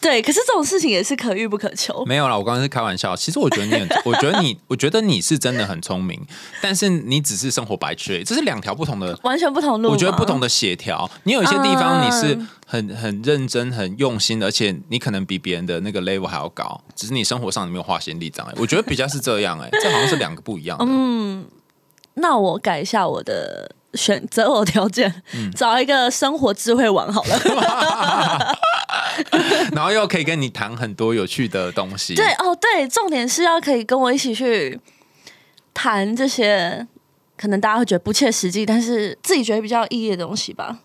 对，可是这种事情也是可遇不可求。没有啦，我刚刚是开玩笑。其实我觉得你很，我觉得你，我觉得你是真的很聪明，但是你只是生活白痴这是两条不同的。完全不同路，我觉得不同的协调，你有一些地方你是嗯很很认真、很用心的，而且你可能比别人的那个 level 还要高，只是你生活上你没有划线力障碍。我觉得比较是这样、哎，这好像是两个不一样的。嗯那我改一下我的选择偶条件，嗯找一个生活智慧王好了。然后又可以跟你谈很多有趣的东西。对哦，对，重点是要可以跟我一起去谈这些可能大家会觉得不切实际，但是自己觉得比较有意义的东西吧。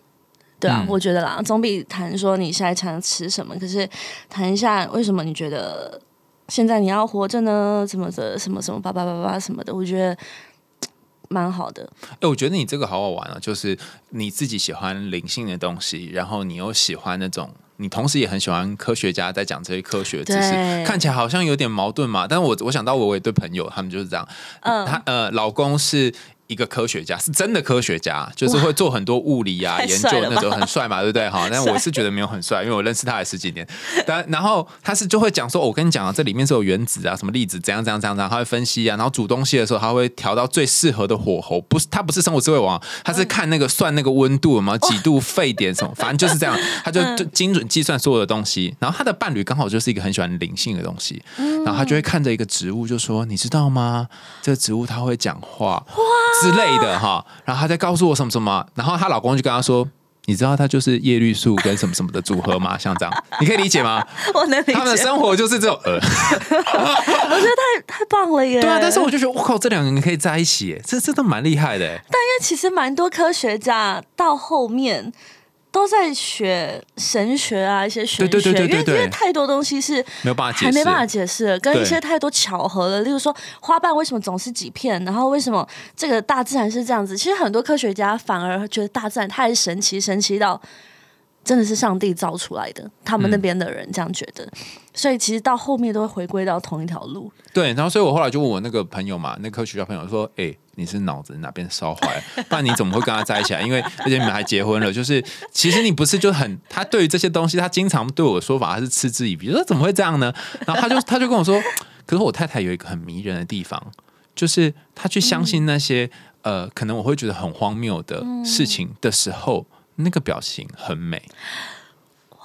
对啊，嗯我觉得啦，总比谈说你下一餐吃什么，可是谈一下为什么你觉得现在你要活着呢？怎么的，什么什么叭叭叭叭什么的，我觉得蛮好的。哎、我觉得你这个好好玩啊，就是你自己喜欢灵性的东西，然后你又喜欢那种，你同时也很喜欢科学家在讲这些科学知识，看起来好像有点矛盾嘛。但是我我想到我有一对朋友，他们就是这样，嗯他呃，老公是。一个科学家是真的科学家，就是会做很多物理啊研究那种很帅嘛，对不对？哈，但我是觉得没有很帅，因为我认识他也十几年。但然后他是就会讲说，我跟你讲啊，这里面是有原子啊，什么粒子怎样怎样怎样，怎样他会分析啊，然后煮东西的时候他会调到最适合的火候，不是他不是生活智慧王，他是看那个算那个温度有没有几度沸点什么，反正就是这样，他就就精准计算所有的东西。然后他的伴侣刚好就是一个很喜欢灵性的东西，然后他就会看着一个植物就说，你知道吗？这个植物它会讲话之类的哈。然后她在告诉我什么什么，然后她老公就跟她说。你知道它就是叶绿素跟什么什么的组合吗？像这样，你可以理解吗？我能理解，他们的生活就是这种呃，我觉得太太棒了耶！对啊。但是我就觉得，我靠，这两个人可以在一起耶，这真的蛮厉害的但。因为其实蛮多科学家到后面都在学神学啊，一些玄学，因为因为太多东西是没有办法解释，还没办法解释，跟一些太多巧合了，例如说花瓣为什么总是几片，然后为什么这个大自然是这样子？其实很多科学家反而觉得大自然太神奇，神奇到真的是上帝造出来的，他们那边的人这样觉得。所以其实到后面都会回归到同一条路。对，然后所以我后来就问我那个朋友嘛，那科学家朋友说：“哎、你是脑子哪边烧坏了？不然你怎么会跟他在一起啊？因为而且你们还结婚了，就是其实你不是就很他对于这些东西，他经常对我的说法他是嗤之以鼻，说怎么会这样呢？然后他就他就跟我说，可是我太太有一个很迷人的地方，就是她去相信那些、呃，可能我会觉得很荒谬的事情的时候，那个表情很美。哇！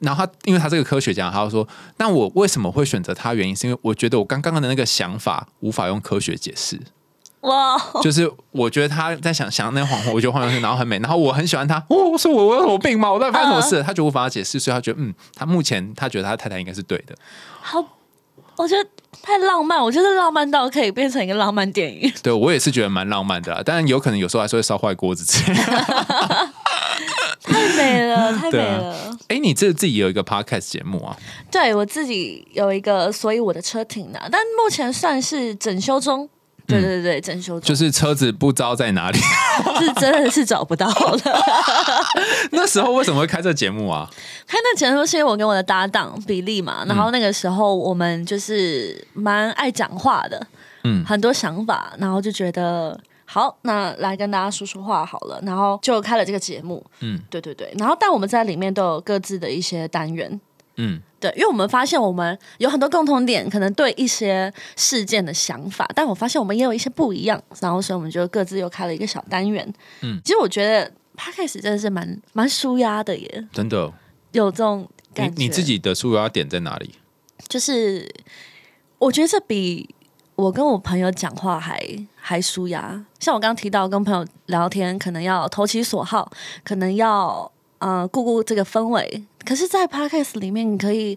然后他因为他这个科学家，他就说，那我为什么会选择他？原因是因为我觉得我刚刚的那个想法无法用科学解释。哇，就是我觉得他在想想那个黄昏，我觉得黄昏然后很美，然后我很喜欢他。哦，是我我有什么病吗？我到底发生什么事？他就无法解释，所以他觉得嗯，他目前他觉得他太太应该是对的。好，我觉得太浪漫，我觉得浪漫到可以变成一个浪漫电影。对我也是觉得蛮浪漫的啦，但有可能有时候还是会烧坏锅子之类的。太 美了，太美了。哎，你这自己有一个 podcast 节目啊？对我自己有一个，所以我的车停了，但目前算是整修中。对对对，整修中，就是车子不知道在哪里。是真的是找不到了。那时候为什么会开这节目啊？开那节目是因为我跟我的搭档比利嘛，然后那个时候我们就是蛮爱讲话的，嗯很多想法，然后就觉得好，那来跟大家说说话好了，然后就开了这个节目。嗯对对对，然后但我们在里面都有各自的一些单元。嗯对，因为我们发现我们有很多共同点，可能对一些事件的想法，但我发现我们也有一些不一样，然后所以我们就各自又开了一个小单元。嗯其实我觉得 podcast 真的是蛮蛮舒压的耶，真的，有这种你感觉。你自己的舒压点在哪里？就是，我觉得这比我跟我朋友讲话还还舒压。像我刚刚提到，跟朋友聊天，可能要投其所好，可能要呃顾顾这个氛围。可是，在 podcast 里面，你可以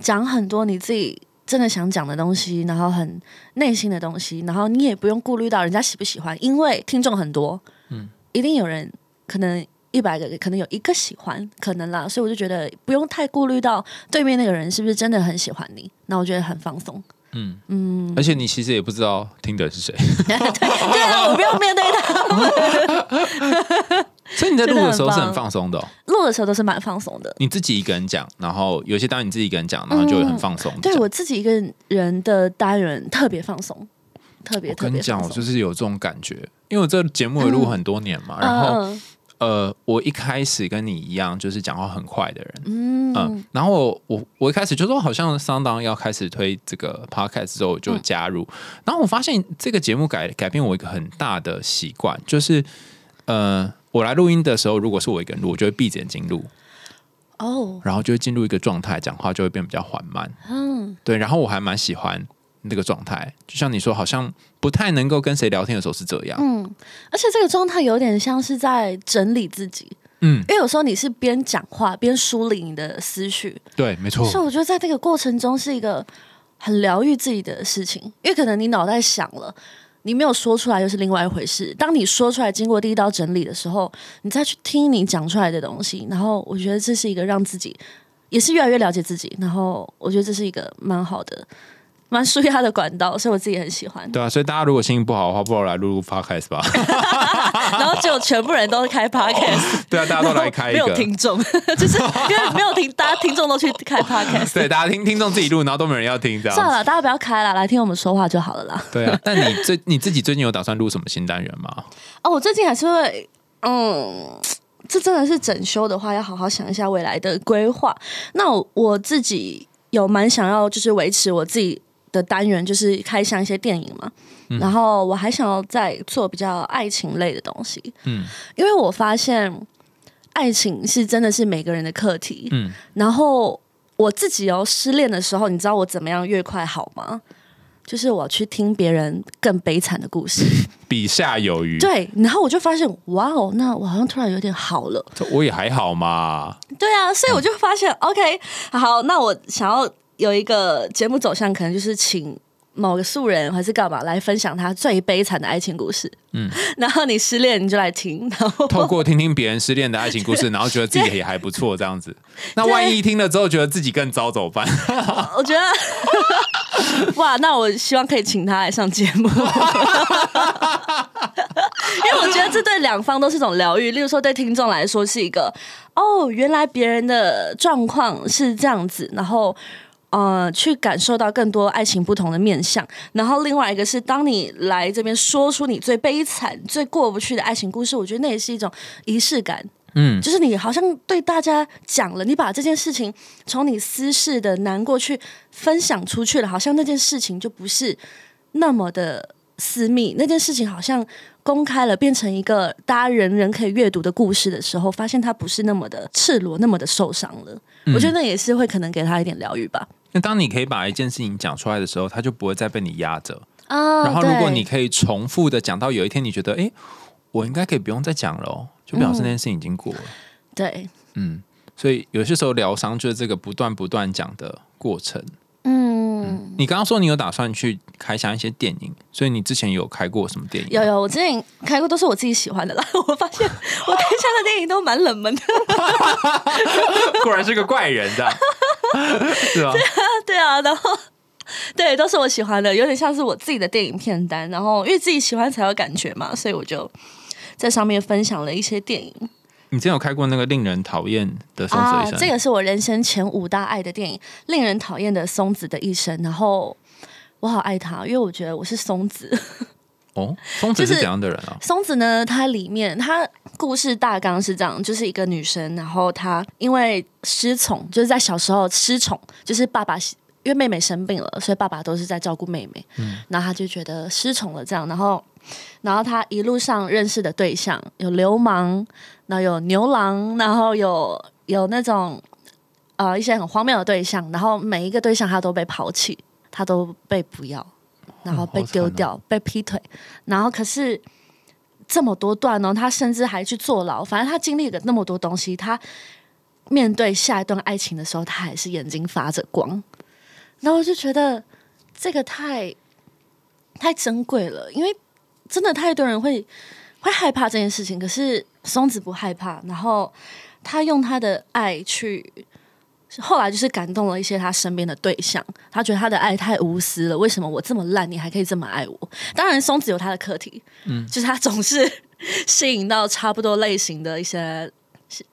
讲很多你自己真的想讲的东西，然后很内心的东西，然后你也不用顾虑到人家喜不喜欢，因为听众很多，嗯，一定有人可能。一百个可能有一个喜欢，可能啦，所以我就觉得不用太顾虑到对面那个人是不是真的很喜欢你，那我觉得很放松。嗯嗯，而且你其实也不知道听的是谁，对啊，我不用面对他。所以你在录的时候是很放松的、哦。录的时候都是蛮放松的。你自己一个人讲，然后有些当然你自己一个人讲，然后就会很放松、对我自己一个人的单元特别放松，特别特别我跟你讲，我。就是有这种感觉，因为我这个节目也录很多年嘛，然后嗯呃，我一开始跟你一样，就是讲话很快的人，嗯。嗯，然后我我我一开始就说好像桑当要开始推这个 podcast 之后我就加入，然后我发现这个节目改改变我一个很大的习惯，就是呃，我来录音的时候，如果是我一个人录，我就会闭着眼睛录，哦，然后就会进入一个状态，讲话就会变比较缓慢，嗯，对，然后我还蛮喜欢那个状态，就像你说，好像不太能够跟谁聊天的时候是这样，嗯，而且这个状态有点像是在整理自己，嗯，因为有时候你是边讲话边梳理你的思绪，对，没错，所以我觉得在这个过程中是一个很疗愈自己的事情，因为可能你脑袋想了。你没有说出来又是另外一回事。当你说出来，经过第一道整理的时候，你再去听你讲出来的东西，然后我觉得这是一个让自己也是越来越了解自己，然后我觉得这是一个蛮好的、蛮舒压的管道，所以我自己很喜欢。对啊，所以大家如果心情不好的话，不如来录录 podcast 吧。然后就全部人都开 podcast，对啊，大家都来开一没有个。听众，就是因为没有听，大家听众都去开 podcast。对，大家听听众自己录，然后都没人要听，这样。算了，大家不要开了，来听我们说话就好了啦。对啊，但你最你自己最近有打算录什么新单元吗？哦，我最近还是会，嗯，这真的是整修的话，要好好想一下未来的规划。那我我自己有蛮想要，就是维持我自己的单元，就是开箱一些电影嘛。然后我还想要再做比较爱情类的东西，嗯因为我发现爱情是真的是每个人的课题。嗯，然后我自己哦，失恋的时候，你知道我怎么样越快好吗？就是我去听别人更悲惨的故事，比下有余。，对，然后我就发现，哇哦，那我好像突然有点好了。我也还好嘛。对啊，所以我就发现、o k 好，那我想要有一个节目走向，可能就是请某个素人还是干嘛来分享他最悲惨的爱情故事。嗯，然后你失恋你就来听，然后透过听听别人失恋的爱情故事，然后觉得自己也还不错，这样子。那万一听了之后觉得自己更糟怎么办？我觉得。哇，那我希望可以请他来上节目，因为我觉得这对两方都是一种疗愈。例如说，对听众来说是一个哦，原来别人的状况是这样子，然后呃，去感受到更多爱情不同的面相。然后另外一个是，当你来这边说出你最悲惨、最过不去的爱情故事，我觉得那也是一种仪式感。嗯，就是你好像对大家讲了，你把这件事情从你私事的难过去分享出去了，好像那件事情就不是那么的私密，那件事情好像公开了，变成一个大家人人可以阅读的故事的时候，发现他不是那么的赤裸，那么的受伤了。我觉得那也是会可能给他一点疗愈吧。那当你可以把一件事情讲出来的时候，他就不会再被你压着。啊然后如果你可以重复的讲到有一天你觉得，哎，我应该可以不用再讲了哦，就表示那件事情已经过了。对，嗯，所以有些时候疗伤就是这个不断不断讲的过程。嗯，你刚刚说你有打算去开箱一些电影，所以你之前有开过什么电影？有有，我之前开过都是我自己喜欢的啦。我发现我开箱的电影都蛮冷门的。果然是个怪人，这样 是 啊？对啊，然后对，都是我喜欢的，有点像是我自己的电影片单。然后因为自己喜欢才有感觉嘛，所以我就在上面分享了一些电影你之前有开过那个令人讨厌的松子的一生，啊这个是我人生前五大爱的电影，令人讨厌的松子的一生。然后我好爱他，因为我觉得我是松子。哦，松子是是怎样的人啊？松子呢，它里面它故事大纲是这样，就是一个女生，然后她因为失宠，就是在小时候失宠，就是爸爸因为妹妹生病了，所以爸爸都是在照顾妹妹，然后她就觉得失宠了这样，然后然后她一路上认识的对象有流氓，然后有牛郎，然后有有那种呃一些很荒谬的对象，然后每一个对象她都被抛弃，她都被不要。然后被丢掉，被劈腿，然后可是这么多段哦，他甚至还去坐牢。反正他经历了那么多东西，他面对下一段爱情的时候，他还是眼睛发着光。然后我就觉得这个太太珍贵了，因为真的太多人会会害怕这件事情，可是松子不害怕。然后他用他的爱去。后来就是感动了一些他身边的对象，他觉得他的爱太无私了。为什么我这么烂，你还可以这么爱我？当然，松子有他的课题，嗯，就是他总是 吸引到差不多类型的一些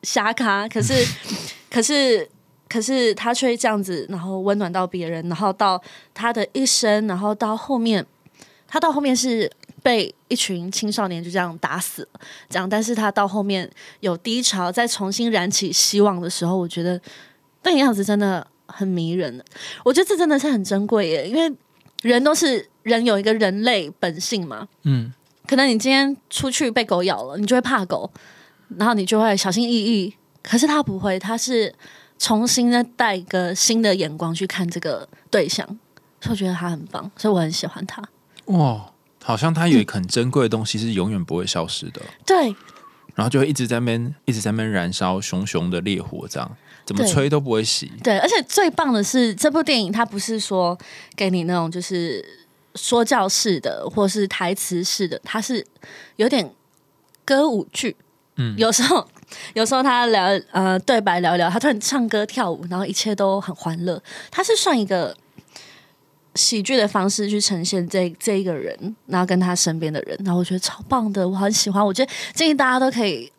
瞎咖，可是，可是，可是他却这样子，然后温暖到别人，然后到他的一生，然后到后面，他到后面是被一群青少年就这样打死了，这样，但是他到后面有低潮，再重新燃起希望的时候，我觉得。那个样子真的很迷人，我觉得这真的是很珍贵耶，因为人都是人有一个人类本性嘛，嗯，可能你今天出去被狗咬了，你就会怕狗，然后你就会小心翼翼，可是他不会，他是重新的带一个新的眼光去看这个对象，所以我觉得他很棒，所以我很喜欢他。哇，好像他有一个很珍贵的东西是永远不会消失的，对。然后就会一直在那边一直在那边燃烧熊熊的烈火，这样怎么吹都不会洗。对，而且最棒的是，这部电影它不是说给你那种就是说教式的，或是台词式的，它是有点歌舞剧。嗯 有时候有时候他聊呃对白聊一聊，他突然唱歌跳舞，然后一切都很欢乐。他是算一个喜剧的方式去呈现这这一个人，然后跟他身边的人，然后我觉得超棒的，我很喜欢。我觉得建议大家都可以，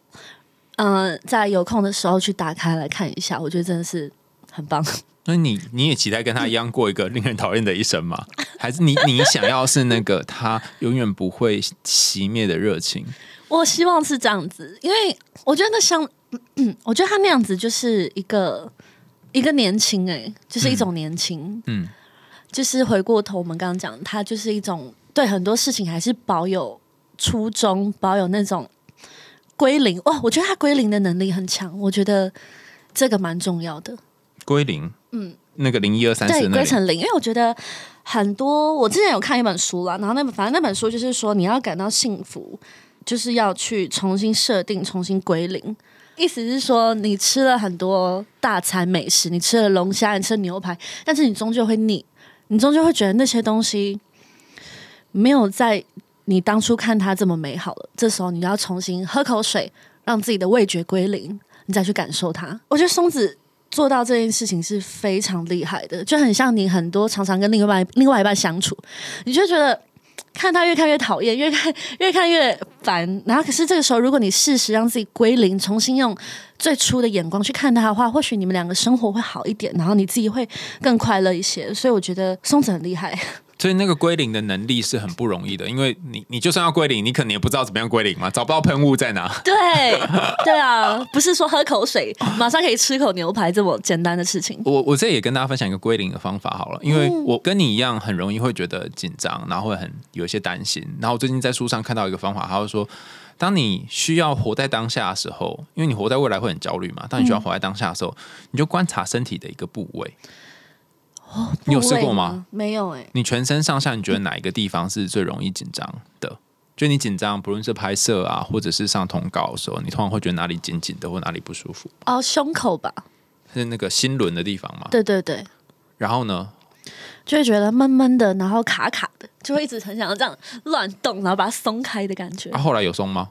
嗯、在有空的时候去打开来看一下，我觉得真的是很棒。那你你也期待跟他一样过一个令人讨厌的一生吗？还是你你想要是那个他永远不会熄灭的热情？我希望是这样子，因为我觉得那像，嗯，我觉得他那样子就是一个一个年轻、欸，就是一种年轻，嗯，就是回过头我们刚刚讲，他就是一种对很多事情还是保有初衷，保有那种归零。哇，我觉得他归零的能力很强，我觉得这个蛮重要的。归零，嗯，那个零一二三四对，归成零，因为我觉得很多，我之前有看一本书啦，然后那本反正那本书就是说，你要感到幸福，就是要去重新设定，重新归零。意思是说，你吃了很多大餐美食，你吃了龙虾，你吃了牛排，但是你终究会腻，你终究会觉得那些东西没有在你当初看它这么美好了。这时候你要重新喝口水，让自己的味觉归零，你再去感受它。我觉得松子做到这件事情是非常厉害的，就很像你很多常常跟另外另外一半相处，你就觉得看他越看越讨厌，越看越看越烦。然后可是这个时候，如果你适时让自己归零，重新用最初的眼光去看他的话，或许你们两个生活会好一点，然后你自己会更快乐一些。所以我觉得松子很厉害。所以那个归零的能力是很不容易的，因为你你就算要归零，你可能也不知道怎么样归零嘛，找不到喷雾在哪。对对啊，不是说喝口水马上可以吃口牛排这么简单的事情。我我这也跟大家分享一个归零的方法好了，因为我跟你一样很容易会觉得紧张，然后会很有一些担心。然后我最近在书上看到一个方法，他就说，当你需要活在当下的时候，因为你活在未来会很焦虑嘛，当你需要活在当下的时候，你就观察身体的一个部位。哦，你有试过吗？没有哎、你全身上下，你觉得哪一个地方是最容易紧张的？就你紧张，不论是拍摄啊，或者是上通告的时候，你通常会觉得哪里紧紧的，或哪里不舒服？哦，胸口吧？是那个心轮的地方吗？对对对，然后呢？就会觉得闷闷的，然后卡卡的，就会一直很想要这样乱动，然后把它松开的感觉。啊，后来有松吗？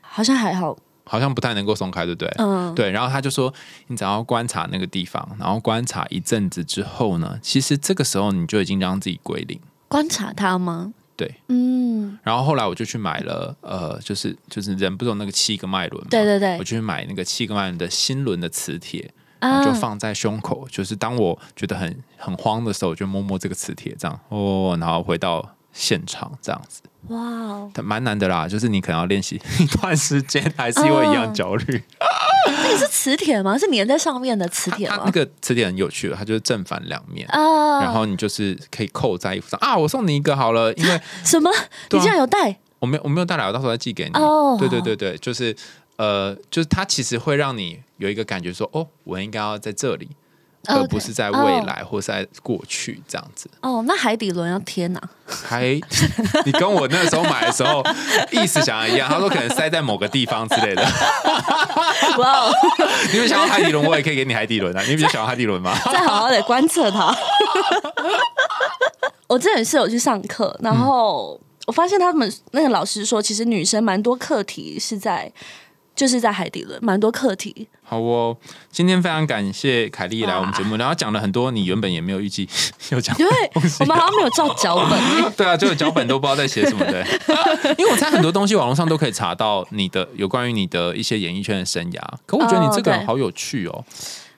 好像还好，好像不太能够松开，对不对？嗯，对，然后他就说，你只要观察那个地方，然后观察一阵子之后呢，其实这个时候你就已经让自己归零。观察它吗？对，嗯，然后后来我就去买了，呃，就是就是人不是有那个七个脉轮嘛，对对对我就去买那个七个脉轮的心轮的磁铁，啊就放在胸口，就是当我觉得很很慌的时候，我就摸摸这个磁铁，这样哦，然后回到现场这样子，哇哦，但蛮难的啦，就是你可能要练习 一段时间，还是会一样焦虑。那个是磁铁吗？是粘在上面的磁铁吗那？个磁铁很有趣的，它就是正反两面。啊，然后你就是可以扣在衣服上啊！我送你一个好了，因为 什么？啊你竟然有带？我没有我没有带来，我到时候再寄给你。哦对对对对，就是呃，就是它其实会让你有一个感觉说，哦，我应该要在这里，而不是在未来或是在过去这样子。哦，那海底轮要贴哪？还你跟我那时候买的时候意思想的一样，他说可能塞在某个地方之类的。哇哦，你们想要海底轮，我也可以给你海底轮啊。你比较想要海底轮吗？再好好的观测它。我之前是有去上课，然后我发现他们那个老师说，其实女生蛮多课题是在。就是在海底轮，蛮多课题。好哦，今天非常感谢凯莉来我们节目，然后讲了很多你原本也没有预计 有讲因为，我们好像没有照脚本。对啊，就有脚本都不知道在写什么的，因为我猜很多东西网络上都可以查到你的有关于你的一些演艺圈的生涯，可我觉得你这个人好有趣哦，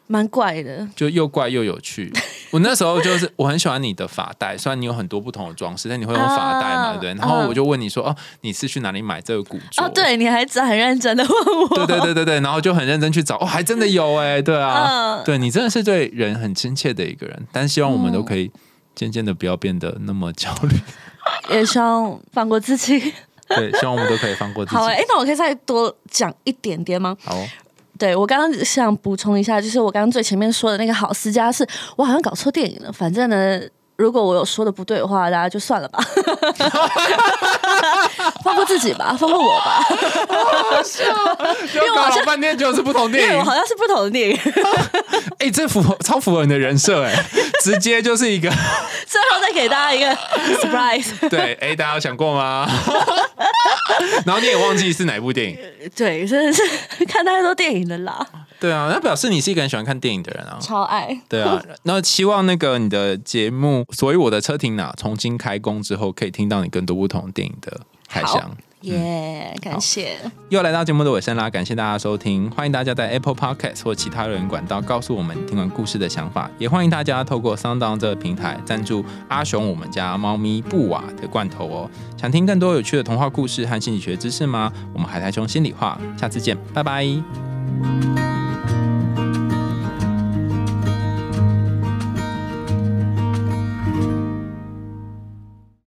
蛮怪的。就又怪又有趣。我那时候就是我很喜欢你的发带，虽然你有很多不同的装饰，但你会用发带嘛，啊对？然后嗯我就问你说，哦，你是去哪里买这个古着？哦，对，你还很认真的问我。对对对对对，然后就很认真去找，哦，还真的有哎，对啊，嗯对你真的是对人很亲切的一个人，但希望我们都可以渐渐的不要变得那么焦虑，也希望放过自己。对，希望我们都可以放过自己。好哎、诶那我可以再多讲一点点吗？好哦对我刚刚想补充一下，就是我刚刚最前面说的那个好思家是，我好像搞错电影了。反正呢，如果我有说的不对的话，大家就算了吧，放过自己吧，放过我吧，因为搞了半天就是不同因电影好像是不同的电影。哎、这符合超符合你的人设哎，直接就是一个最后再给大家一个 surprise。对，哎、大家有想过吗？然后你也忘记是哪部电影，对，真的是看太多电影的啦，对啊，那表示你是一个很喜欢看电影的人啊。超爱。对啊，那希望那个你的节目，所以我的车停哪重新开工之后，可以听到你更多不同电影的开箱。耶、感谢。又来到节目的尾声啦，感谢大家收听，欢迎大家在 Apple Podcast 或其他人管道告诉我们听完故事的想法，也欢迎大家透过 Sound On 这个平台赞助阿雄我们家猫咪布瓦的罐头哦。想听更多有趣的童话故事和心理学知识吗？我们海苔熊心里话，下次见，拜拜。